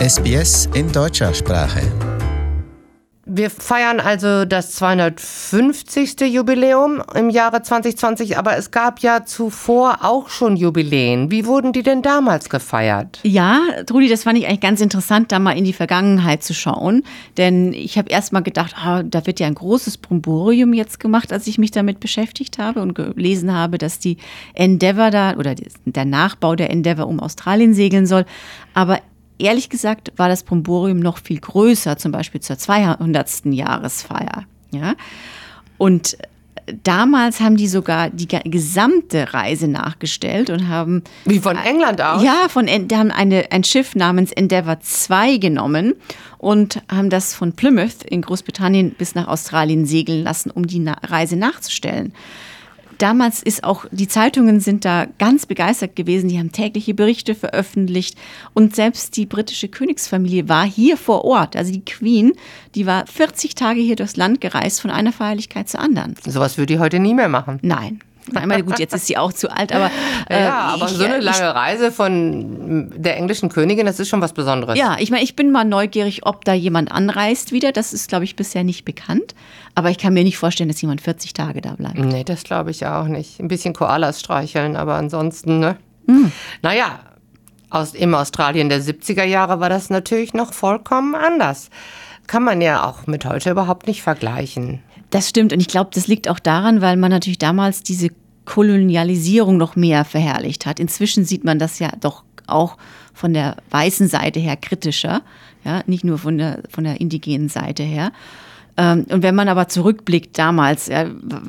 SBS in deutscher Sprache. Wir feiern also das 250. Jubiläum im Jahre 2020, aber es gab ja zuvor auch schon Jubiläen. Wie wurden die denn damals gefeiert? Ja, Trudi, das fand ich eigentlich ganz interessant, da mal in die Vergangenheit zu schauen. Denn ich habe erst mal gedacht, ah, da wird ja ein großes Bromborium jetzt gemacht, als ich mich damit beschäftigt habe und gelesen habe, dass die Endeavour da oder der Nachbau der Endeavour um Australien segeln soll. Aber ehrlich gesagt war das Bromborium noch viel größer, zum Beispiel zur 200. Jahresfeier. Ja? Und damals haben die sogar die gesamte Reise nachgestellt und haben. Wie von England aus? Ja, von, die haben eine, ein Schiff namens Endeavour 2 genommen und haben das von Plymouth in Großbritannien bis nach Australien segeln lassen, um die Reise nachzustellen damals ist auch, die Zeitungen sind da ganz begeistert gewesen. Die haben tägliche Berichte veröffentlicht. Und selbst die britische Königsfamilie war hier vor Ort. Also die Queen, die war 40 Tage hier durchs Land gereist, von einer Feierlichkeit zur anderen. Sowas würde die heute nie mehr machen. Nein. Einmal gut, jetzt ist sie auch zu alt, aber äh, ja, aber ich, so eine lange ich, Reise von der englischen Königin, das ist schon was Besonderes. Ja, ich meine, ich bin mal neugierig, ob da jemand anreist wieder. Das ist, glaube ich, bisher nicht bekannt. Aber ich kann mir nicht vorstellen, dass jemand 40 Tage da bleibt. Nee, das glaube ich auch nicht. Ein bisschen Koalas streicheln, aber ansonsten, ne? Mhm. Naja, aus, im Australien der 70er Jahre war das natürlich noch vollkommen anders. Kann man ja auch mit heute überhaupt nicht vergleichen. Das stimmt. Und ich glaube, das liegt auch daran, weil man natürlich damals diese Kolonialisierung noch mehr verherrlicht hat. Inzwischen sieht man das ja doch auch von der weißen Seite her kritischer, ja, nicht nur von der, von der indigenen Seite her. Ähm, und wenn man aber zurückblickt damals, ja,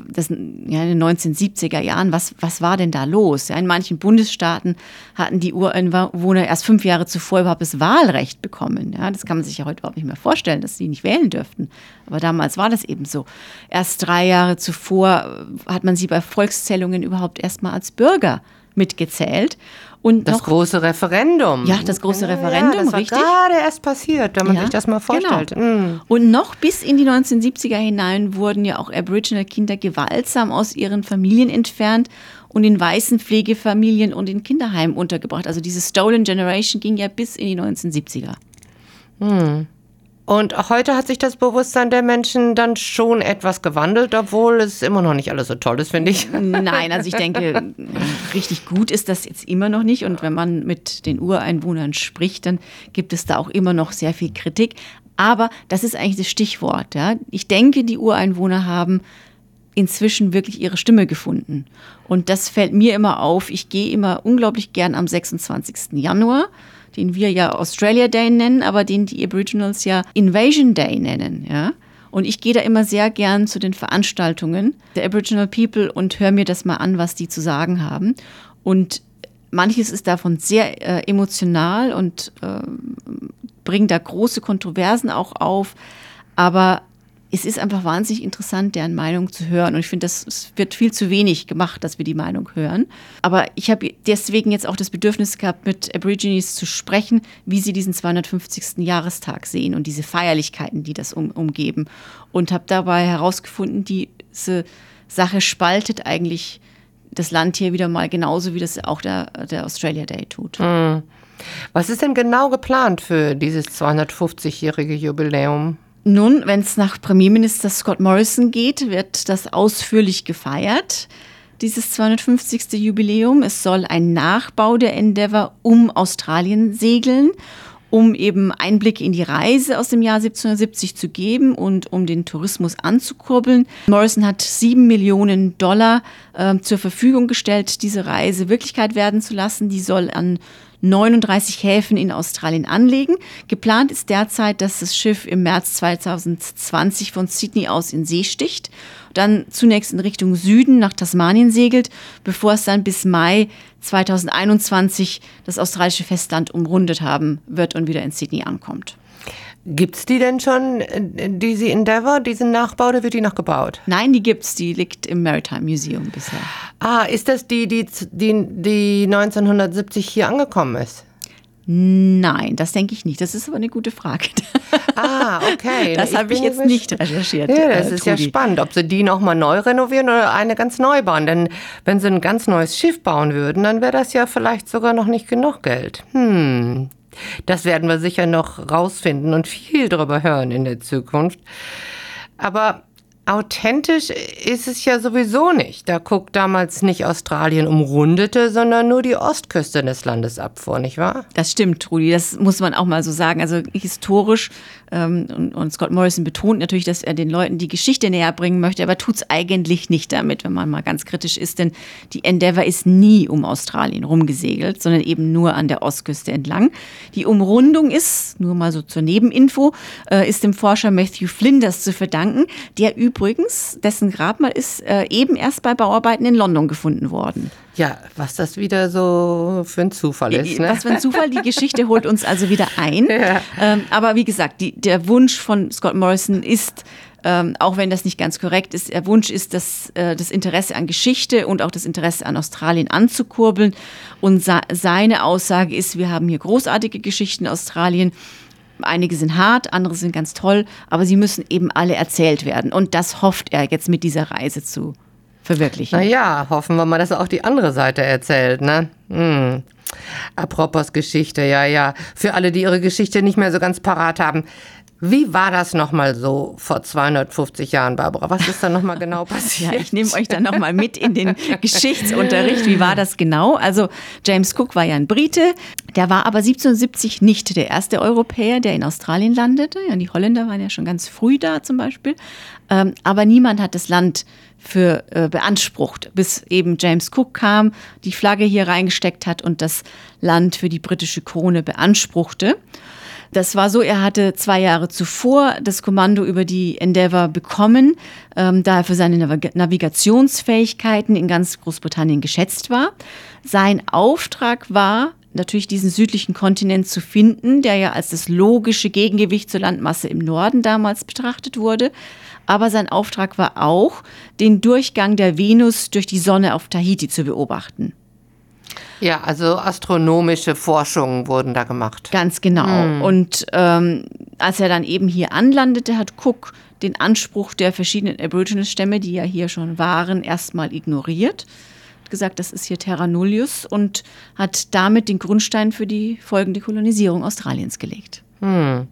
das, ja, in den 1970er Jahren, was, was war denn da los? Ja, in manchen Bundesstaaten hatten die Ureinwohner erst fünf Jahre zuvor überhaupt das Wahlrecht bekommen. Ja, das kann man sich ja heute überhaupt nicht mehr vorstellen, dass sie nicht wählen dürften. Aber damals war das eben so. Erst drei Jahre zuvor hat man sie bei Volkszählungen überhaupt erstmal als Bürger mitgezählt. Und das noch, große Referendum. Ja, das große Referendum, ja, das war richtig. gerade erst passiert, wenn man ja, sich das mal genau. vorstellt. Genau. Mm. Und noch bis in die 1970er hinein wurden ja auch Aboriginal-Kinder gewaltsam aus ihren Familien entfernt und in weißen Pflegefamilien und in Kinderheimen untergebracht. Also diese Stolen Generation ging ja bis in die 1970er. Hm. Und heute hat sich das Bewusstsein der Menschen dann schon etwas gewandelt, obwohl es immer noch nicht alles so toll ist, finde ich. Nein, also ich denke, richtig gut ist das jetzt immer noch nicht. Und wenn man mit den Ureinwohnern spricht, dann gibt es da auch immer noch sehr viel Kritik. Aber das ist eigentlich das Stichwort. Ja. Ich denke, die Ureinwohner haben inzwischen wirklich ihre Stimme gefunden. Und das fällt mir immer auf. Ich gehe immer unglaublich gern am 26. Januar den wir ja Australia Day nennen, aber den die Aboriginals ja Invasion Day nennen, ja. Und ich gehe da immer sehr gern zu den Veranstaltungen der Aboriginal People und höre mir das mal an, was die zu sagen haben. Und manches ist davon sehr äh, emotional und äh, bringt da große Kontroversen auch auf. Aber es ist einfach wahnsinnig interessant, deren Meinung zu hören. Und ich finde, das wird viel zu wenig gemacht, dass wir die Meinung hören. Aber ich habe deswegen jetzt auch das Bedürfnis gehabt, mit Aborigines zu sprechen, wie sie diesen 250. Jahrestag sehen und diese Feierlichkeiten, die das um, umgeben. Und habe dabei herausgefunden, diese Sache spaltet eigentlich das Land hier wieder mal genauso, wie das auch der, der Australia Day tut. Mhm. Was ist denn genau geplant für dieses 250-jährige Jubiläum? Nun, wenn es nach Premierminister Scott Morrison geht, wird das ausführlich gefeiert, dieses 250. Jubiläum. Es soll ein Nachbau der Endeavour um Australien segeln, um eben Einblick in die Reise aus dem Jahr 1770 zu geben und um den Tourismus anzukurbeln. Morrison hat sieben Millionen Dollar äh, zur Verfügung gestellt, diese Reise Wirklichkeit werden zu lassen. Die soll an 39 Häfen in Australien anlegen. Geplant ist derzeit, dass das Schiff im März 2020 von Sydney aus in See sticht, dann zunächst in Richtung Süden nach Tasmanien segelt, bevor es dann bis Mai 2021 das australische Festland umrundet haben wird und wieder in Sydney ankommt. Gibt es die denn schon, äh, diese Endeavour, diesen Nachbau, oder wird die noch gebaut? Nein, die gibt es. Die liegt im Maritime Museum bisher. Ah, ist das die, die, die, die 1970 hier angekommen ist? Nein, das denke ich nicht. Das ist aber eine gute Frage. Ah, okay. Das habe ich jetzt nicht recherchiert. Ja, das äh, ist Trudi. ja spannend, ob sie die nochmal neu renovieren oder eine ganz neu bauen. Denn wenn sie ein ganz neues Schiff bauen würden, dann wäre das ja vielleicht sogar noch nicht genug Geld. Hm, Das werden wir sicher noch rausfinden und viel darüber hören in der Zukunft. Aber Authentisch ist es ja sowieso nicht. Da guckt damals nicht Australien umrundete, sondern nur die Ostküste des Landes ab vor, nicht wahr? Das stimmt, Rudi. Das muss man auch mal so sagen. Also historisch, und, und, Scott Morrison betont natürlich, dass er den Leuten die Geschichte näher bringen möchte, aber tut es eigentlich nicht damit, wenn man mal ganz kritisch ist. Denn die Endeavour ist nie um Australien rumgesegelt, sondern eben nur an der Ostküste entlang. Die Umrundung ist, nur mal so zur Nebeninfo, äh, ist dem Forscher Matthew Flinders zu verdanken, der übrigens übrigens, dessen Grabmal ist äh, eben erst bei Bauarbeiten in London gefunden worden. Ja, was das wieder so für ein Zufall ist. Ne? Was für ein Zufall, die Geschichte holt uns also wieder ein. Ja. Ähm, aber wie gesagt, die, der Wunsch von Scott Morrison ist, ähm, auch wenn das nicht ganz korrekt ist, der Wunsch ist, das, äh, das Interesse an Geschichte und auch das Interesse an Australien anzukurbeln. Und seine Aussage ist, wir haben hier großartige Geschichten in Australien Einige sind hart, andere sind ganz toll, aber sie müssen eben alle erzählt werden. Und das hofft er jetzt mit dieser Reise zu verwirklichen. Naja, hoffen wir mal, dass er auch die andere Seite erzählt, ne? Hm. Apropos Geschichte, ja, ja. Für alle, die ihre Geschichte nicht mehr so ganz parat haben. Wie war das nochmal so vor 250 Jahren, Barbara? Was ist da nochmal genau passiert? ja, ich nehme euch dann nochmal mit in den Geschichtsunterricht. Wie war das genau? Also James Cook war ja ein Brite, der war aber 1770 nicht der erste Europäer, der in Australien landete. Ja, die Holländer waren ja schon ganz früh da zum Beispiel. Ähm, aber niemand hat das Land für äh, beansprucht, bis eben James Cook kam, die Flagge hier reingesteckt hat und das Land für die britische Krone beanspruchte. Das war so, er hatte zwei Jahre zuvor das Kommando über die Endeavour bekommen, ähm, da er für seine Navig Navigationsfähigkeiten in ganz Großbritannien geschätzt war. Sein Auftrag war, natürlich diesen südlichen Kontinent zu finden, der ja als das logische Gegengewicht zur Landmasse im Norden damals betrachtet wurde. Aber sein Auftrag war auch, den Durchgang der Venus durch die Sonne auf Tahiti zu beobachten. Ja, also astronomische Forschungen wurden da gemacht. Ganz genau. Hm. Und ähm, als er dann eben hier anlandete, hat Cook den Anspruch der verschiedenen Aborigines-Stämme, die ja hier schon waren, erstmal ignoriert. Hat gesagt, das ist hier Terra Nullius und hat damit den Grundstein für die folgende Kolonisierung Australiens gelegt. Hm.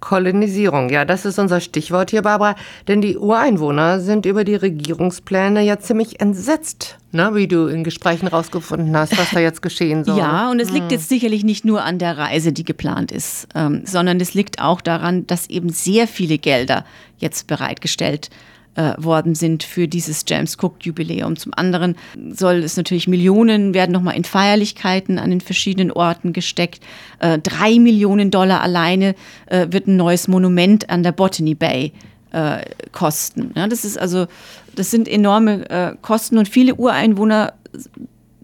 Kolonisierung, ja, das ist unser Stichwort hier, Barbara. Denn die Ureinwohner sind über die Regierungspläne ja ziemlich entsetzt, ne, wie du in Gesprächen rausgefunden hast, was da jetzt geschehen soll. Ja, und es liegt hm. jetzt sicherlich nicht nur an der Reise, die geplant ist, ähm, sondern es liegt auch daran, dass eben sehr viele Gelder jetzt bereitgestellt werden äh, worden sind für dieses James Cook Jubiläum. Zum anderen soll es natürlich Millionen werden nochmal in Feierlichkeiten an den verschiedenen Orten gesteckt. Äh, drei Millionen Dollar alleine äh, wird ein neues Monument an der Botany Bay äh, kosten. Ja, das ist also, das sind enorme äh, Kosten und viele Ureinwohner,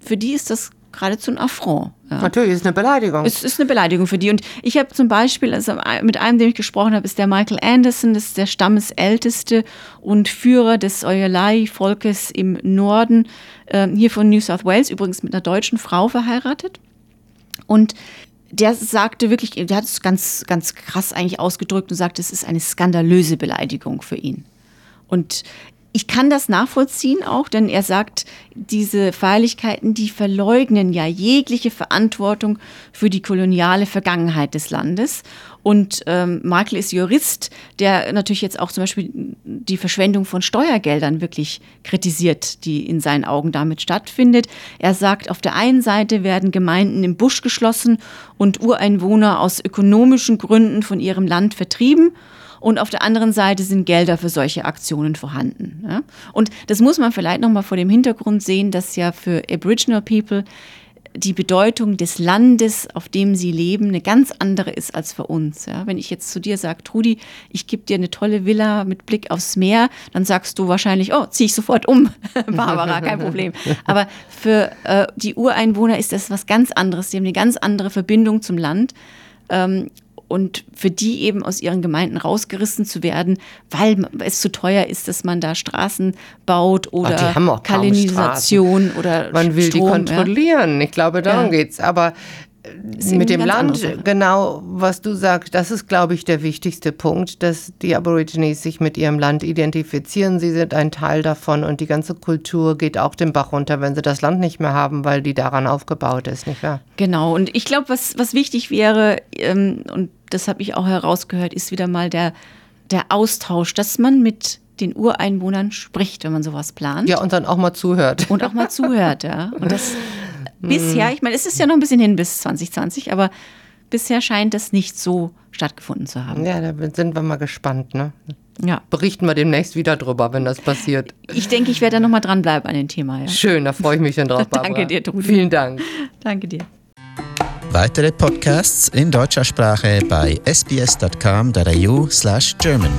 für die ist das geradezu ein Affront. Ja. Natürlich, ist eine Beleidigung. Es ist eine Beleidigung für die. Und ich habe zum Beispiel, also mit einem, dem ich gesprochen habe, ist der Michael Anderson, das ist der Stammesälteste und Führer des Oyalai-Volkes im Norden, äh, hier von New South Wales, übrigens mit einer deutschen Frau verheiratet. Und der sagte wirklich, der hat es ganz, ganz krass eigentlich ausgedrückt und sagte, es ist eine skandalöse Beleidigung für ihn. Und ich kann das nachvollziehen auch, denn er sagt, diese Feierlichkeiten, die verleugnen ja jegliche Verantwortung für die koloniale Vergangenheit des Landes. Und ähm, Michael ist Jurist, der natürlich jetzt auch zum Beispiel die Verschwendung von Steuergeldern wirklich kritisiert, die in seinen Augen damit stattfindet. Er sagt, auf der einen Seite werden Gemeinden im Busch geschlossen und Ureinwohner aus ökonomischen Gründen von ihrem Land vertrieben und auf der anderen Seite sind Gelder für solche Aktionen vorhanden. Ja? Und das muss man vielleicht nochmal vor dem Hintergrund sehen, dass ja für Aboriginal People die Bedeutung des Landes, auf dem sie leben, eine ganz andere ist als für uns. Ja? Wenn ich jetzt zu dir sage, Trudi, ich gebe dir eine tolle Villa mit Blick aufs Meer, dann sagst du wahrscheinlich, oh, ziehe ich sofort um, Barbara, kein Problem. Aber für äh, die Ureinwohner ist das was ganz anderes. Sie haben eine ganz andere Verbindung zum Land. Ähm, und für die eben aus ihren Gemeinden rausgerissen zu werden, weil es zu teuer ist, dass man da Straßen baut oder Ach, Kalinisation oder Man will Strom, die kontrollieren. Ja. Ich glaube, darum ja. geht's. Aber mit dem Land, genau, was du sagst, das ist, glaube ich, der wichtigste Punkt, dass die Aborigines sich mit ihrem Land identifizieren. Sie sind ein Teil davon und die ganze Kultur geht auch den Bach runter, wenn sie das Land nicht mehr haben, weil die daran aufgebaut ist, nicht wahr? Genau, und ich glaube, was, was wichtig wäre, ähm, und das habe ich auch herausgehört, ist wieder mal der, der Austausch, dass man mit den Ureinwohnern spricht, wenn man sowas plant. Ja, und dann auch mal zuhört. Und auch mal zuhört, ja. Und das bisher, ich meine, es ist ja noch ein bisschen hin bis 2020, aber bisher scheint das nicht so stattgefunden zu haben. Ja, da sind wir mal gespannt, ne? Ja. Berichten wir demnächst wieder drüber, wenn das passiert. Ich denke, ich werde da nochmal dranbleiben an dem Thema. Ja. Schön, da freue ich mich schon drauf, Barbara. Danke dir, Trudi. Vielen Dank. Danke dir. Weitere Podcasts in deutscher Sprache bei sbs.com.au slash German.